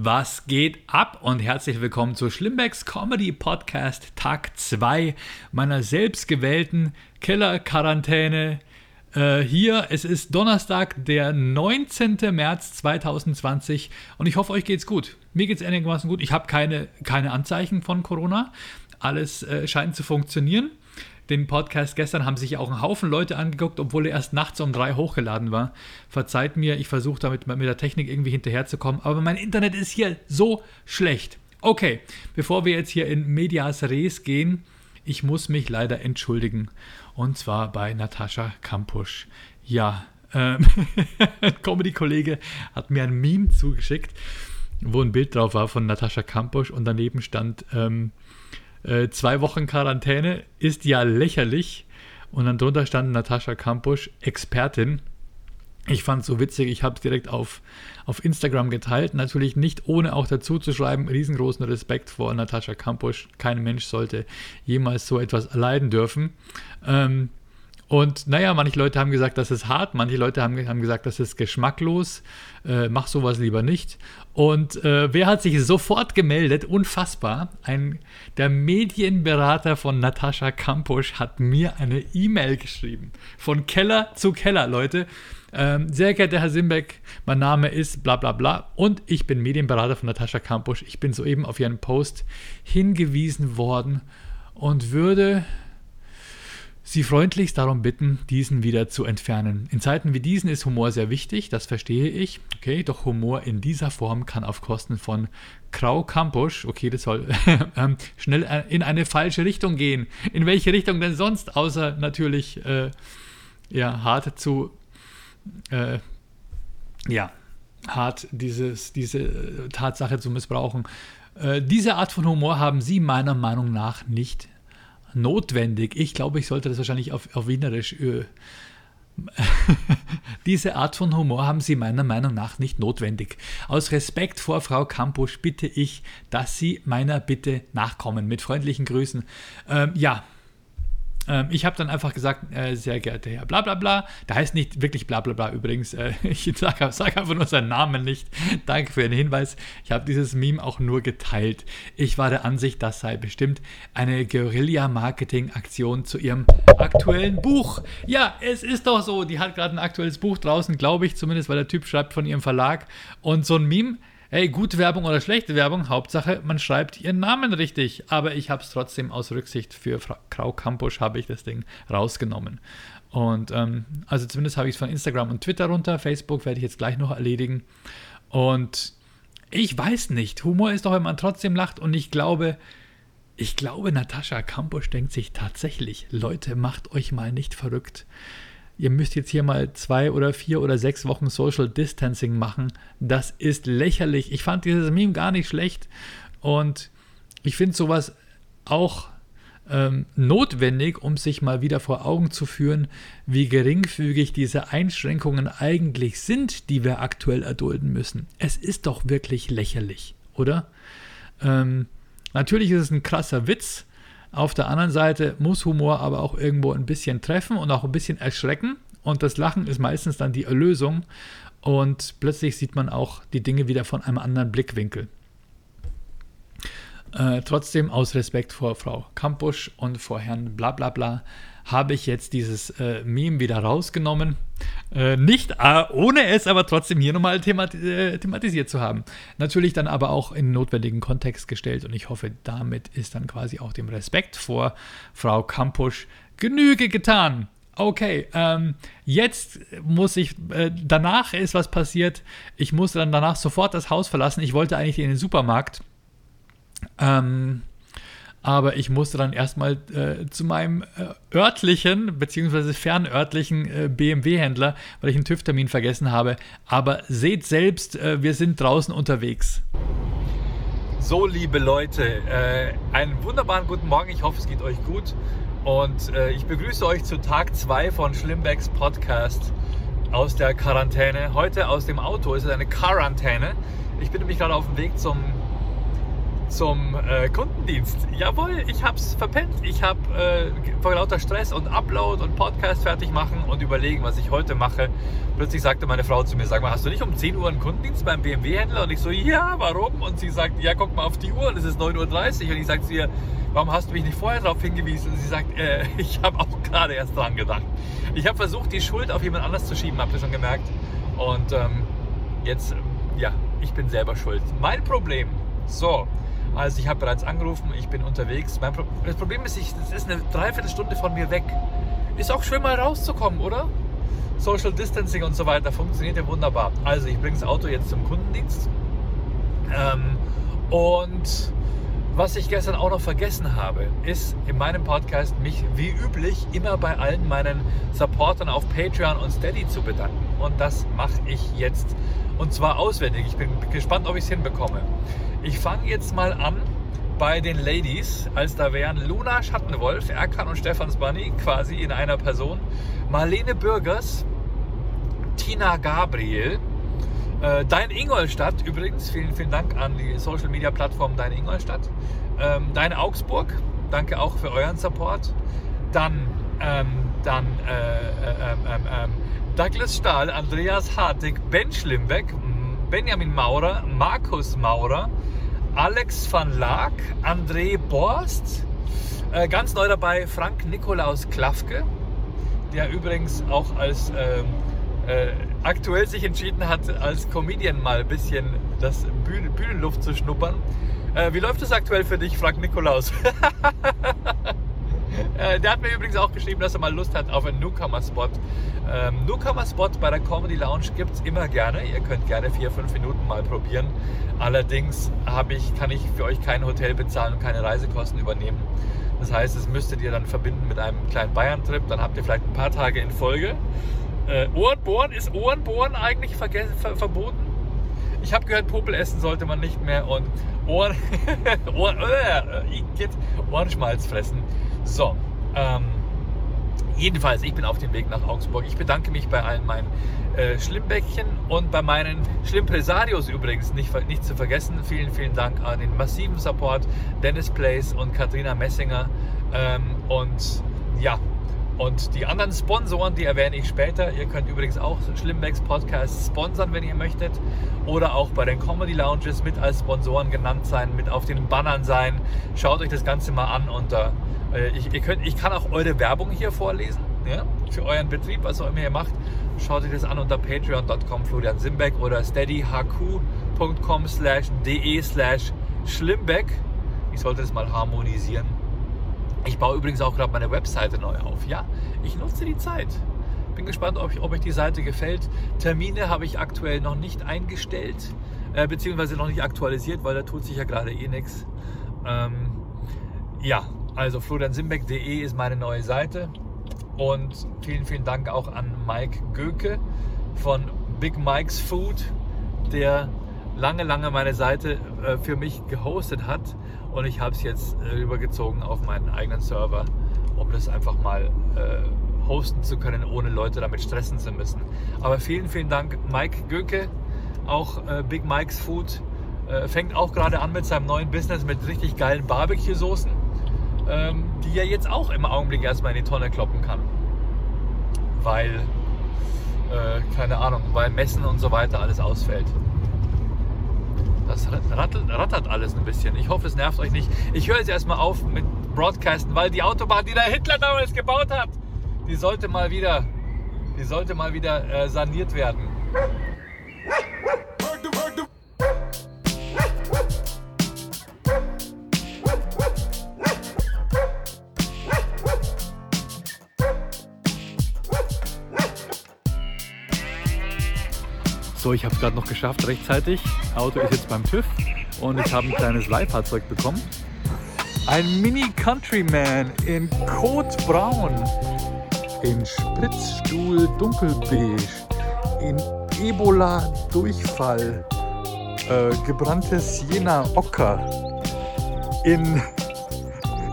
Was geht ab und herzlich willkommen zu Schlimmbecks Comedy Podcast Tag 2 meiner selbstgewählten Killer-Quarantäne. Äh, hier, es ist Donnerstag, der 19. März 2020 und ich hoffe, euch geht's gut. Mir geht's einigermaßen gut. Ich habe keine, keine Anzeichen von Corona. Alles äh, scheint zu funktionieren den Podcast gestern haben sich auch ein Haufen Leute angeguckt, obwohl er erst nachts um drei hochgeladen war. Verzeiht mir, ich versuche damit mit der Technik irgendwie hinterherzukommen, aber mein Internet ist hier so schlecht. Okay, bevor wir jetzt hier in Medias Res gehen, ich muss mich leider entschuldigen. Und zwar bei Natascha Kampusch. Ja, ähm, ein Comedy-Kollege hat mir ein Meme zugeschickt, wo ein Bild drauf war von Natascha Kampusch und daneben stand, ähm, äh, zwei Wochen Quarantäne ist ja lächerlich. Und dann drunter stand Natascha Kampusch, Expertin. Ich fand es so witzig, ich habe es direkt auf, auf Instagram geteilt. Natürlich nicht ohne auch dazu zu schreiben, riesengroßen Respekt vor Natascha Kampusch. Kein Mensch sollte jemals so etwas erleiden dürfen. Ähm, und naja, manche Leute haben gesagt, das ist hart, manche Leute haben, haben gesagt, das ist geschmacklos, äh, mach sowas lieber nicht. Und äh, wer hat sich sofort gemeldet? Unfassbar. Ein, der Medienberater von Natascha Kampusch hat mir eine E-Mail geschrieben. Von Keller zu Keller, Leute. Ähm, sehr geehrter Herr Simbeck, mein Name ist bla bla bla und ich bin Medienberater von Natascha Kampusch. Ich bin soeben auf Ihren Post hingewiesen worden und würde Sie freundlichst darum bitten, diesen wieder zu entfernen. In Zeiten wie diesen ist Humor sehr wichtig, das verstehe ich. Okay, doch Humor in dieser Form kann auf Kosten von Krau Kampusch, okay, das soll ähm, schnell äh, in eine falsche Richtung gehen. In welche Richtung denn sonst, außer natürlich äh, ja, hart zu, äh, ja, hart dieses, diese Tatsache zu missbrauchen. Äh, diese Art von Humor haben Sie meiner Meinung nach nicht notwendig. Ich glaube, ich sollte das wahrscheinlich auf, auf Wienerisch. Äh, diese Art von Humor haben Sie meiner Meinung nach nicht notwendig. Aus Respekt vor Frau Kampusch bitte ich, dass Sie meiner Bitte nachkommen. Mit freundlichen Grüßen. Ähm, ja, ähm, ich habe dann einfach gesagt, äh, sehr geehrter Herr, bla bla bla. Der heißt nicht wirklich bla bla bla übrigens. Äh, ich sage sag einfach nur seinen Namen nicht. Danke für den Hinweis. Ich habe dieses Meme auch nur geteilt. Ich war der Ansicht, das sei bestimmt eine Guerilla-Marketing-Aktion zu ihrem aktuellen Buch. Ja, es ist doch so. Die hat gerade ein aktuelles Buch draußen, glaube ich zumindest, weil der Typ schreibt von ihrem Verlag. Und so ein Meme hey, gute Werbung oder schlechte Werbung, Hauptsache, man schreibt ihren Namen richtig. Aber ich habe es trotzdem aus Rücksicht für Frau Kampusch habe ich das Ding rausgenommen. Und ähm, also zumindest habe ich es von Instagram und Twitter runter. Facebook werde ich jetzt gleich noch erledigen. Und ich weiß nicht, Humor ist doch, wenn man trotzdem lacht. Und ich glaube, ich glaube, Natascha Kampusch denkt sich tatsächlich, Leute, macht euch mal nicht verrückt ihr müsst jetzt hier mal zwei oder vier oder sechs Wochen Social Distancing machen. Das ist lächerlich. Ich fand dieses Meme gar nicht schlecht und ich finde sowas auch ähm, notwendig, um sich mal wieder vor Augen zu führen, wie geringfügig diese Einschränkungen eigentlich sind, die wir aktuell erdulden müssen. Es ist doch wirklich lächerlich, oder? Ähm, natürlich ist es ein krasser Witz, auf der anderen Seite muss Humor aber auch irgendwo ein bisschen treffen und auch ein bisschen erschrecken. Und das Lachen ist meistens dann die Erlösung. Und plötzlich sieht man auch die Dinge wieder von einem anderen Blickwinkel. Äh, trotzdem aus Respekt vor Frau Kampusch und vor Herrn Blablabla habe ich jetzt dieses äh, Meme wieder rausgenommen. Äh, nicht äh, ohne es, aber trotzdem hier nochmal themat äh, thematisiert zu haben. Natürlich dann aber auch in notwendigen Kontext gestellt und ich hoffe, damit ist dann quasi auch dem Respekt vor Frau Kampusch Genüge getan. Okay, ähm, jetzt muss ich, äh, danach ist was passiert. Ich musste dann danach sofort das Haus verlassen. Ich wollte eigentlich in den Supermarkt. Ähm, aber ich musste dann erstmal äh, zu meinem äh, örtlichen bzw. fernörtlichen äh, BMW-Händler, weil ich einen TÜV-Termin vergessen habe. Aber seht selbst, äh, wir sind draußen unterwegs. So, liebe Leute, äh, einen wunderbaren guten Morgen. Ich hoffe, es geht euch gut. Und äh, ich begrüße euch zu Tag 2 von Schlimmbecks Podcast aus der Quarantäne. Heute aus dem Auto. Es ist eine Quarantäne. Ich bin nämlich gerade auf dem Weg zum zum äh, Kundendienst. Jawohl, ich hab's verpennt. Ich habe äh, vor lauter Stress und Upload und Podcast fertig machen und überlegen, was ich heute mache. Plötzlich sagte meine Frau zu mir, sag mal, hast du nicht um 10 Uhr einen Kundendienst beim BMW-Händler? Und ich so, ja, warum? Und sie sagt, ja, guck mal auf die Uhr und es ist 9.30 Uhr. Und ich sage zu ihr, warum hast du mich nicht vorher darauf hingewiesen? Und sie sagt, äh, ich habe auch gerade erst dran gedacht. Ich habe versucht, die Schuld auf jemand anders zu schieben, habt ihr schon gemerkt. Und ähm, jetzt, ja, ich bin selber schuld. Mein Problem. So, also ich habe bereits angerufen, ich bin unterwegs. Pro das Problem ist, es ist eine Dreiviertelstunde von mir weg. Ist auch schön mal rauszukommen, oder? Social Distancing und so weiter funktioniert ja wunderbar. Also ich bringe das Auto jetzt zum Kundendienst. Ähm, und was ich gestern auch noch vergessen habe, ist in meinem Podcast mich wie üblich immer bei allen meinen Supportern auf Patreon und Steady zu bedanken. Und das mache ich jetzt. Und zwar auswendig. Ich bin gespannt, ob ich es hinbekomme. Ich fange jetzt mal an bei den Ladies, als da wären Luna Schattenwolf, Erkan und Stefans Bunny quasi in einer Person, Marlene Bürgers, Tina Gabriel, äh, Dein Ingolstadt übrigens, vielen, vielen Dank an die Social Media Plattform Dein Ingolstadt, ähm, Dein Augsburg, danke auch für euren Support, dann, ähm, dann äh, äh, Douglas Stahl, Andreas Hartig, Ben Schlimbeck, Benjamin Maurer, Markus Maurer, Alex van Laak, André Borst, äh, ganz neu dabei Frank Nikolaus Klafke, der übrigens auch als ähm, äh, aktuell sich entschieden hat, als Comedian mal ein bisschen das Bühnen, Bühnenluft zu schnuppern. Äh, wie läuft es aktuell für dich, Frank Nikolaus? Äh, der hat mir übrigens auch geschrieben, dass er mal Lust hat auf einen Newcomer-Spot. Ähm, Newcomer-Spot bei der Comedy Lounge gibt es immer gerne. Ihr könnt gerne vier, fünf Minuten mal probieren. Allerdings ich, kann ich für euch kein Hotel bezahlen und keine Reisekosten übernehmen. Das heißt, es müsstet ihr dann verbinden mit einem kleinen Bayern-Trip. Dann habt ihr vielleicht ein paar Tage in Folge. Äh, Ohrenbohren, ist Ohrenbohren eigentlich ver ver verboten? Ich habe gehört, Popel essen sollte man nicht mehr und Ohren, Ohren, äh, Ohrenschmalz fressen. So, ähm, jedenfalls, ich bin auf dem Weg nach Augsburg. Ich bedanke mich bei allen meinen äh, Schlimmbäckchen und bei meinen Schlimmpresarios übrigens, nicht, nicht zu vergessen. Vielen, vielen Dank an den massiven Support Dennis Place und Katrina Messinger. Ähm, und ja, und die anderen Sponsoren, die erwähne ich später. Ihr könnt übrigens auch Schlimmbecks Podcast sponsern, wenn ihr möchtet. Oder auch bei den Comedy Lounges mit als Sponsoren genannt sein, mit auf den Bannern sein. Schaut euch das Ganze mal an und äh, ich, ihr könnt, ich kann auch eure Werbung hier vorlesen. Ja, für euren Betrieb, was auch immer ihr macht. Schaut euch das an unter patreon.com Florian Simbeck oder steadyhq.com slash de slash schlimbeck. Ich sollte das mal harmonisieren. Ich baue übrigens auch gerade meine Webseite neu auf. Ja, ich nutze die Zeit. Bin gespannt, ob, ob euch die Seite gefällt. Termine habe ich aktuell noch nicht eingestellt, äh, beziehungsweise noch nicht aktualisiert, weil da tut sich ja gerade eh nichts. Ähm, ja, also floriansimbeck.de ist meine neue Seite. Und vielen, vielen Dank auch an Mike Göke von Big Mike's Food, der lange, lange meine Seite äh, für mich gehostet hat und ich habe es jetzt äh, rübergezogen auf meinen eigenen Server, um das einfach mal äh, hosten zu können, ohne Leute damit stressen zu müssen. Aber vielen, vielen Dank, Mike Göke, auch äh, Big Mike's Food, äh, fängt auch gerade an mit seinem neuen Business mit richtig geilen Barbecue-Soßen, ähm, die er jetzt auch im Augenblick erstmal in die Tonne kloppen kann. Weil, äh, keine Ahnung, weil Messen und so weiter alles ausfällt. Das rattelt, rattert alles ein bisschen. Ich hoffe, es nervt euch nicht. Ich höre jetzt erstmal auf mit Broadcasten, weil die Autobahn, die der Hitler damals gebaut hat, die sollte mal wieder, die sollte mal wieder äh, saniert werden. So, ich habe es gerade noch geschafft rechtzeitig. Auto ist jetzt beim TÜV und ich habe ein kleines Leihfahrzeug bekommen. Ein Mini Countryman in Code Braun, in Spritzstuhl Dunkelbeige, in Ebola Durchfall, äh, gebranntes Jena Ocker, in,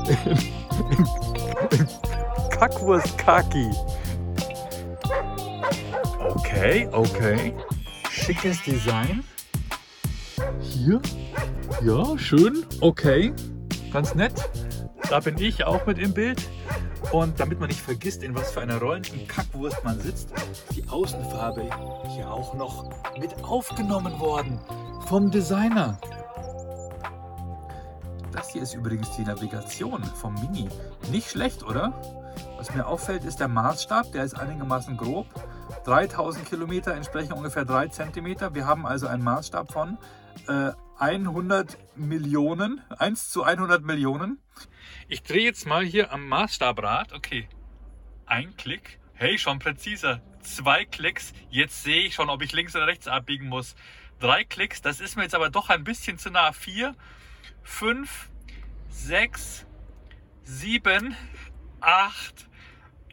in, in, in Kackwurst Kaki. Okay, okay schickes Design. hier. Ja, schön. Okay. Ganz nett. Da bin ich auch mit im Bild. Und damit man nicht vergisst, in was für einer rollenden Kackwurst man sitzt, ist die Außenfarbe hier auch noch mit aufgenommen worden vom Designer. Das hier ist übrigens die Navigation vom Mini. Nicht schlecht, oder? Was mir auffällt, ist der Maßstab. Der ist einigermaßen grob. 3000 Kilometer entsprechen ungefähr 3 Zentimeter. Wir haben also einen Maßstab von äh, 100 Millionen. 1 zu 100 Millionen. Ich drehe jetzt mal hier am Maßstabrad. Okay, ein Klick. Hey, schon präziser. Zwei Klicks. Jetzt sehe ich schon, ob ich links oder rechts abbiegen muss. Drei Klicks. Das ist mir jetzt aber doch ein bisschen zu nah. Vier, fünf, sechs, sieben, acht,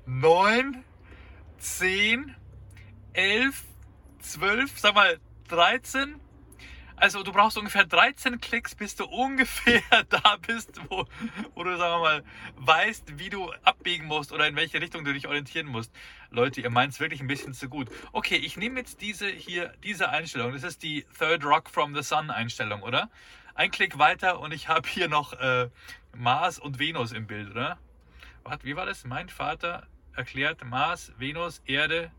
neun, zehn, elf, zwölf, sag mal 13, also du brauchst ungefähr 13 Klicks, bis du ungefähr da bist, wo, wo du, sagen wir mal, weißt, wie du abbiegen musst oder in welche Richtung du dich orientieren musst. Leute, ihr meint es wirklich ein bisschen zu gut. Okay, ich nehme jetzt diese hier, diese Einstellung. Das ist die Third Rock from the Sun Einstellung, oder? Ein Klick weiter und ich habe hier noch äh, Mars und Venus im Bild, oder? Warte, wie war das? Mein Vater erklärt Mars, Venus, Erde,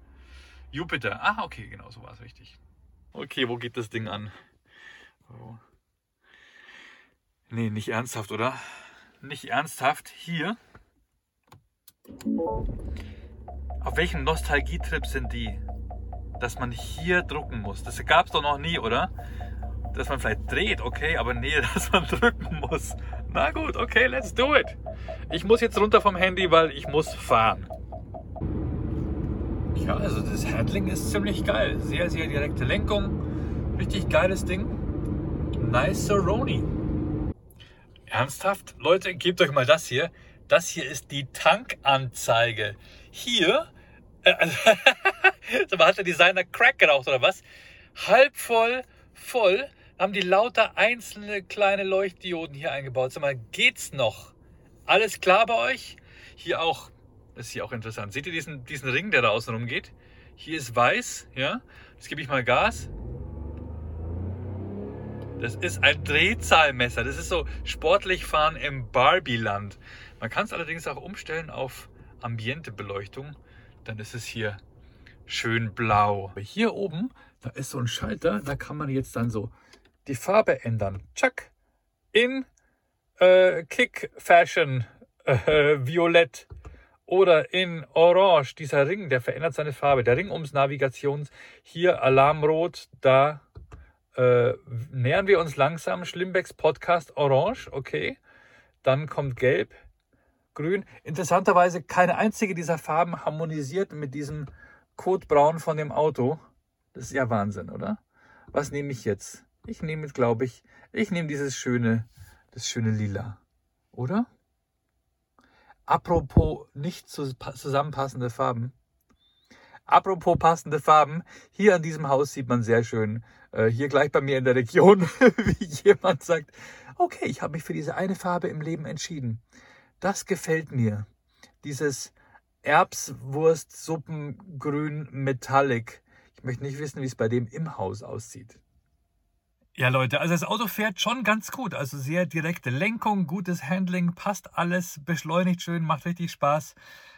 Jupiter. Ah, okay, genau, so war es richtig. Okay, wo geht das Ding an? Oh. Nee, nicht ernsthaft, oder? Nicht ernsthaft. Hier. Auf welchem Nostalgietrip sind die? Dass man hier drucken muss. Das gab es doch noch nie, oder? Dass man vielleicht dreht, okay, aber nee, dass man drücken muss. Na gut, okay, let's do it. Ich muss jetzt runter vom Handy, weil ich muss fahren. Ja, also das Handling ist ziemlich geil. Sehr, sehr direkte Lenkung. Richtig geiles Ding. Nice Roni. Ernsthaft? Leute, gebt euch mal das hier. Das hier ist die Tankanzeige. Hier, äh, aber hat der Designer Crack geraucht oder was? Halb voll, voll, haben die lauter einzelne kleine Leuchtdioden hier eingebaut. Sag mal, geht's noch? Alles klar bei euch? Hier auch, ist hier auch interessant. Seht ihr diesen, diesen Ring, der da außen rumgeht? Hier ist weiß, ja. Jetzt gebe ich mal Gas. Das ist ein Drehzahlmesser. Das ist so sportlich fahren im Barbie-Land. Man kann es allerdings auch umstellen auf Ambientebeleuchtung. Dann ist es hier schön blau. Hier oben, da ist so ein Schalter. Da kann man jetzt dann so die Farbe ändern. Tschack. In äh, Kick Fashion äh, Violett oder in Orange. Dieser Ring, der verändert seine Farbe. Der Ring ums Navigations. Hier Alarmrot, da äh, nähern wir uns langsam Schlimmbecks Podcast Orange, okay. Dann kommt Gelb, Grün. Interessanterweise keine einzige dieser Farben harmonisiert mit diesem Kotbraun von dem Auto. Das ist ja Wahnsinn, oder? Was nehme ich jetzt? Ich nehme glaube ich, ich nehme dieses schöne, das schöne Lila, oder? Apropos nicht zusammenpassende Farben. Apropos passende Farben, hier an diesem Haus sieht man sehr schön, äh, hier gleich bei mir in der Region, wie jemand sagt, okay, ich habe mich für diese eine Farbe im Leben entschieden. Das gefällt mir. Dieses Erbswurst Suppengrün Metallic. Ich möchte nicht wissen, wie es bei dem im Haus aussieht. Ja, Leute, also das Auto fährt schon ganz gut. Also sehr direkte Lenkung, gutes Handling, passt alles, beschleunigt schön, macht richtig Spaß.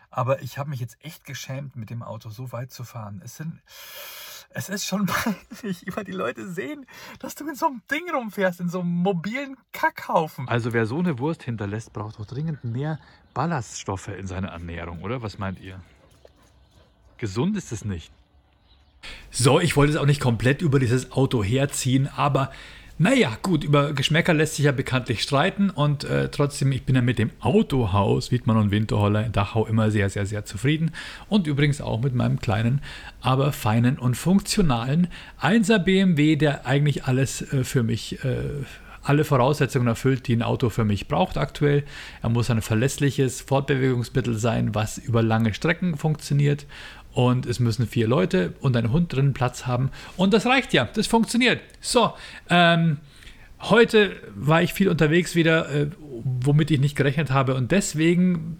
Aber ich habe mich jetzt echt geschämt, mit dem Auto so weit zu fahren. Es sind, es ist schon peinlich, über die Leute sehen, dass du in so einem Ding rumfährst, in so einem mobilen Kackhaufen. Also wer so eine Wurst hinterlässt, braucht doch dringend mehr Ballaststoffe in seiner Ernährung, oder? Was meint ihr? Gesund ist es nicht. So, ich wollte es auch nicht komplett über dieses Auto herziehen, aber naja, gut, über Geschmäcker lässt sich ja bekanntlich streiten und äh, trotzdem, ich bin ja mit dem Autohaus Wiedmann und Winterholler in Dachau immer sehr, sehr, sehr zufrieden und übrigens auch mit meinem kleinen, aber feinen und funktionalen 1er BMW, der eigentlich alles äh, für mich äh, alle Voraussetzungen erfüllt, die ein Auto für mich braucht aktuell. Er muss ein verlässliches Fortbewegungsmittel sein, was über lange Strecken funktioniert und es müssen vier Leute und ein Hund drin Platz haben und das reicht ja, das funktioniert. So, ähm, heute war ich viel unterwegs wieder, äh, womit ich nicht gerechnet habe. Und deswegen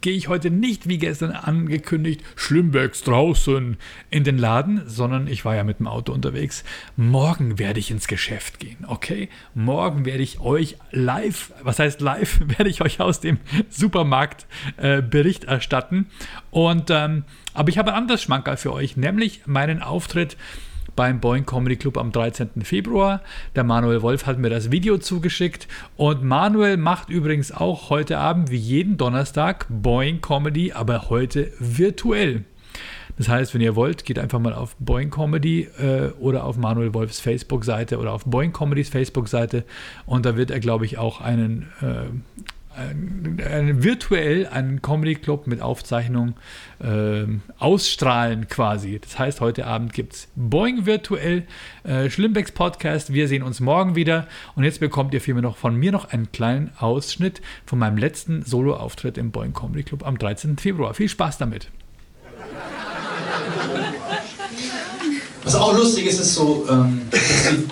gehe ich heute nicht wie gestern angekündigt Schlimmbecks draußen in den Laden, sondern ich war ja mit dem Auto unterwegs. Morgen werde ich ins Geschäft gehen, okay? Morgen werde ich euch live, was heißt live, werde ich euch aus dem Supermarkt äh, Bericht erstatten. Und ähm, aber ich habe ein anderes Schmankerl für euch, nämlich meinen Auftritt beim Boeing Comedy Club am 13. Februar. Der Manuel Wolf hat mir das Video zugeschickt und Manuel macht übrigens auch heute Abend wie jeden Donnerstag Boeing Comedy, aber heute virtuell. Das heißt, wenn ihr wollt, geht einfach mal auf Boeing Comedy äh, oder auf Manuel Wolfs Facebook-Seite oder auf Boeing Comedys Facebook-Seite und da wird er, glaube ich, auch einen äh, virtuell einen Comedy Club mit Aufzeichnung äh, ausstrahlen quasi. Das heißt, heute Abend gibt es Boeing virtuell, äh, Schlimmbecks Podcast. Wir sehen uns morgen wieder. Und jetzt bekommt ihr vielmehr noch von mir noch einen kleinen Ausschnitt von meinem letzten Solo-Auftritt im Boeing Comedy Club am 13. Februar. Viel Spaß damit. Was auch lustig ist, ist so, ähm, dass, die,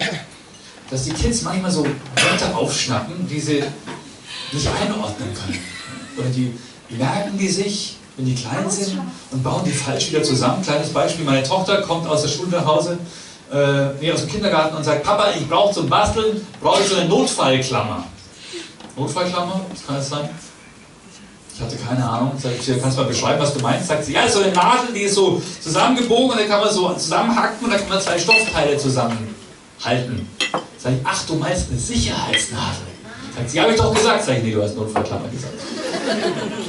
dass die Kids manchmal so Wörter aufschnappen, die sie nicht einordnen können. Oder die, merken die sich, wenn die klein sind und bauen die falsch wieder zusammen. Kleines Beispiel, meine Tochter kommt aus der Schule nach Hause, äh, nee, aus dem Kindergarten und sagt, Papa, ich brauche zum Basteln, brauche ich so eine Notfallklammer. Notfallklammer, was kann das sein? Ich hatte keine Ahnung. Sag ich, kannst du mal beschreiben, was du meinst? Sagt sie, ja, so eine Nadel, die ist so zusammengebogen und dann kann man so zusammenhacken und dann kann man zwei Stoffteile zusammenhalten. Sag ich, ach, du meinst eine Sicherheitsnadel. Sagt sie, habe ich doch gesagt. Sag ich, nee, du hast Notfallklammer gesagt.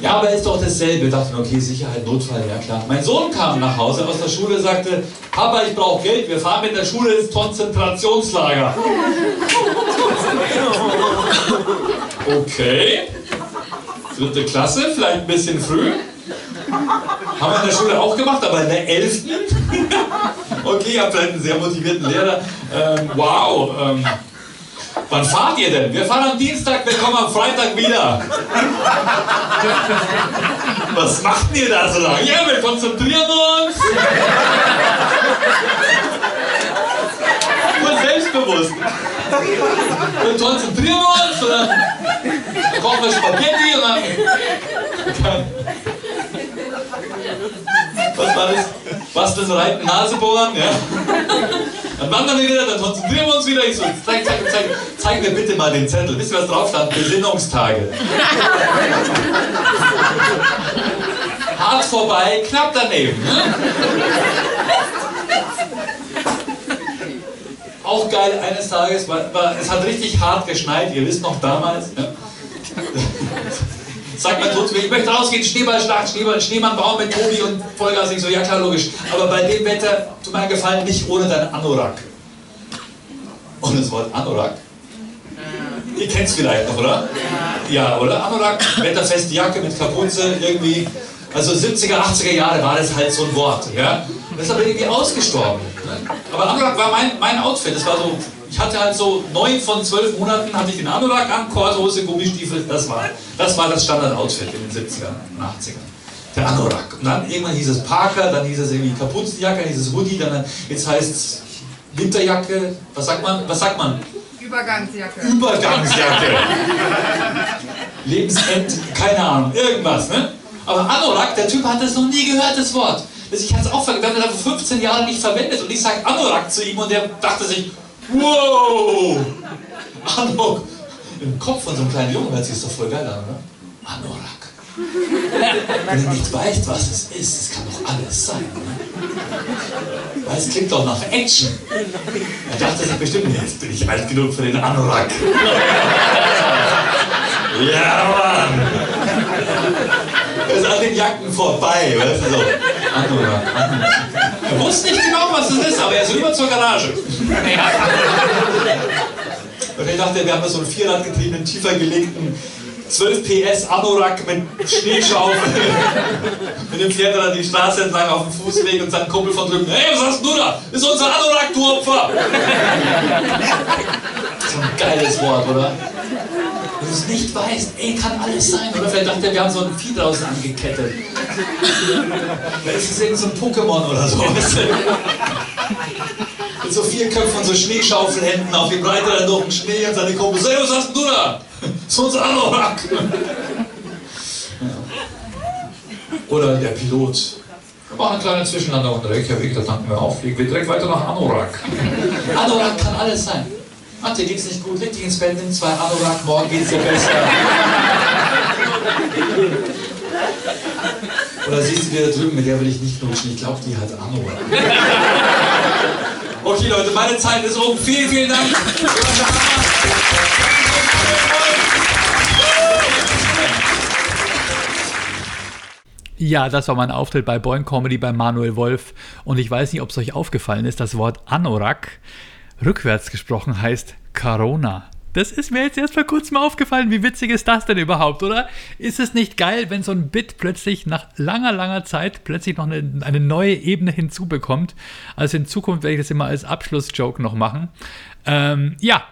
Ja, aber ist doch dasselbe. Ich dachte, okay, Sicherheit, Notfall, ja klar. Mein Sohn kam nach Hause aus der Schule, sagte, Papa, ich brauche Geld, wir fahren mit der Schule ins Konzentrationslager. Okay. Dritte Klasse, vielleicht ein bisschen früh. Haben wir in der Schule auch gemacht, aber in der 11. okay, ihr habt vielleicht einen sehr motivierten Lehrer. Ähm, wow. Ähm, Wann fahrt ihr denn? Wir fahren am Dienstag, wir kommen am Freitag wieder. Was macht ihr da so lange? Ja, wir konzentrieren uns. Nur selbstbewusst. Wir konzentrieren uns und dann kochen wir Spaghetti und dann. Was war das? Was das Reiten Nase bohren? Ja. Dann wandern wir wieder, dann konzentrieren wir uns wieder. Ich so, zeig, zeig, zeig, zeig mir bitte mal den Zettel. Wisst ihr, was drauf stand? Besinnungstage. Hart vorbei, knapp daneben. Ne? Auch geil, eines Tages, war, war, es hat richtig hart geschneit, ihr wisst noch damals. Ne? Sagt mein Sohn ich möchte rausgehen, Schneeballschlacht, Schneeball, Schneemannbaum mit Tobi und Vollgas. Ich so, ja klar, logisch. Aber bei dem Wetter, tu mir Gefallen, nicht ohne deinen Anorak. Und das Wort Anorak, ihr kennt es vielleicht noch, oder? Ja, oder? Anorak, wetterfeste Jacke mit Kapuze, irgendwie. Also 70er, 80er Jahre war das halt so ein Wort, ja? Das ist aber irgendwie ausgestorben. Aber Anorak war mein, mein Outfit, das war so ich hatte halt so neun von zwölf Monaten hatte ich den Anorak an, Korthose, Gummistiefel, das war, das war das Standard-Outfit in den 70ern und 80ern. Der Anorak. Und dann irgendwann hieß es Parker, dann hieß es irgendwie Kapuzenjacke, dann hieß es Hoodie, dann jetzt heißt es Winterjacke, was sagt man? Was sagt man? Übergangsjacke. Übergangsjacke. Lebensend, keine Ahnung, irgendwas, ne? Aber Anorak, der Typ hat das noch nie gehört, das Wort. Ich hatte es auch wir haben das vor 15 Jahren nicht verwendet und ich sage Anorak zu ihm und der dachte sich, Wow! Anorak. Im Kopf von so einem kleinen Jungen hört sich das doch voll geil an, ne? Anorak. Wenn du nicht weißt, was es ist, es kann doch alles sein. Ne? Weil es klingt doch nach Action. Er dachte sich bestimmt, jetzt bin ich alt genug für den Anorak. Ja, Mann! Er ist an den Jacken vorbei, weißt du so. Anorak, Anorak. Er wusste nicht genau, was das ist, aber er ist rüber zur Garage. Und ich dachte, wir haben da so einen vierradgetriebenen, tiefer gelegten 12 PS Anorak mit Schneeschaufel. mit dem er dann die Straße entlang auf dem Fußweg und sein Kumpel von drüben, hey, was hast du da? Das ist unser Anorak, du Opfer! so ein geiles Wort, oder? Wenn du es nicht weißt, ey, kann alles sein. Oder vielleicht dachte er, wir haben so ein Vieh draußen angekettet. Vielleicht ist es irgend so ein Pokémon oder so. Mit so vier Köpfen und so Schneeschaufelhänden auf die Breite dann durch den Schnee und seine Kumpel. Hey, was hast denn du da? So ein Anorak. Oder der Pilot. Wir machen eine kleine Zwischenlandung in Reykjavik, da tanken wir auf, fliegen wir direkt weiter nach Anorak. Anorak kann alles sein. Ach, dir geht's nicht gut, leg dich ins Bett, nimm zwei Anorak, morgen geht's dir besser. Oder siehst du die da drüben, mit der will ich nicht knutschen, ich glaube, die hat Anorak. Okay, Leute, meine Zeit ist um. Vielen, vielen Dank. Ja, das war mein Auftritt bei Boing Comedy bei Manuel Wolf. Und ich weiß nicht, ob es euch aufgefallen ist, das Wort Anorak rückwärts gesprochen heißt Corona. Das ist mir jetzt erst vor kurzem aufgefallen. Wie witzig ist das denn überhaupt, oder? Ist es nicht geil, wenn so ein Bit plötzlich nach langer, langer Zeit plötzlich noch eine, eine neue Ebene hinzubekommt? Also in Zukunft werde ich das immer als Abschlussjoke noch machen. Ähm, ja,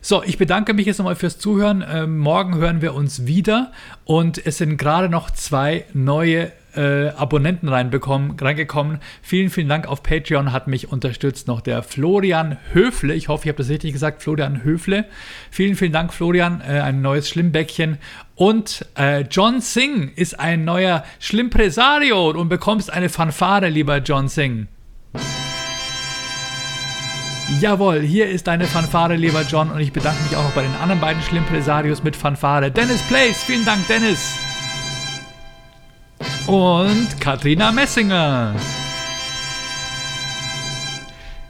so, ich bedanke mich jetzt nochmal fürs Zuhören. Ähm, morgen hören wir uns wieder und es sind gerade noch zwei neue äh, Abonnenten reinbekommen, reingekommen. Vielen, vielen Dank auf Patreon hat mich unterstützt noch der Florian Höfle. Ich hoffe, ich habe das richtig gesagt, Florian Höfle. Vielen, vielen Dank, Florian. Äh, ein neues Schlimmbäckchen. Und äh, John Singh ist ein neuer Schlimmpresario und bekommst eine Fanfare, lieber John Singh. Jawohl, hier ist deine Fanfare, lieber John, und ich bedanke mich auch noch bei den anderen beiden Schlimmpresarios mit Fanfare. Dennis Place, vielen Dank, Dennis. Und Katrina Messinger.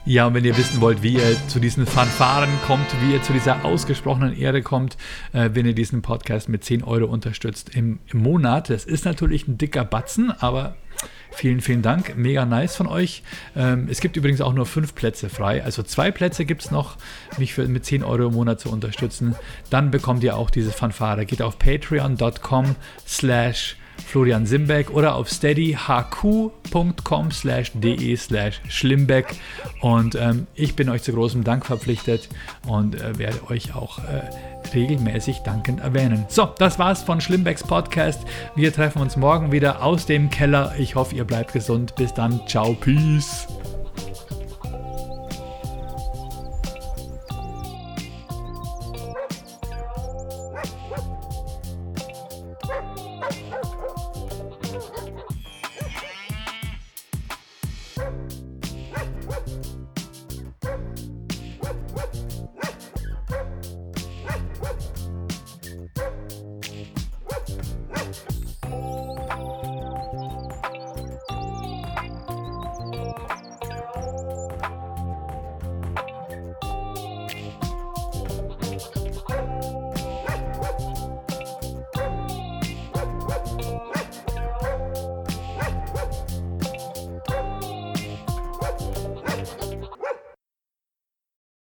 Ja, und wenn ihr wissen wollt, wie ihr zu diesen Fanfaren kommt, wie ihr zu dieser ausgesprochenen Ehre kommt, äh, wenn ihr diesen Podcast mit 10 Euro unterstützt im, im Monat, das ist natürlich ein dicker Batzen, aber Vielen, vielen Dank. Mega nice von euch. Ähm, es gibt übrigens auch nur fünf Plätze frei. Also zwei Plätze gibt es noch, mich für, mit 10 Euro im Monat zu unterstützen. Dann bekommt ihr auch diese Fanfare. Geht auf patreon.com slash Florian Simbeck oder auf steadyhq.com slash de slash schlimbeck und ähm, ich bin euch zu großem Dank verpflichtet und äh, werde euch auch äh, regelmäßig dankend erwähnen. So, das war's von Schlimmbecks Podcast. Wir treffen uns morgen wieder aus dem Keller. Ich hoffe, ihr bleibt gesund. Bis dann. Ciao. Peace.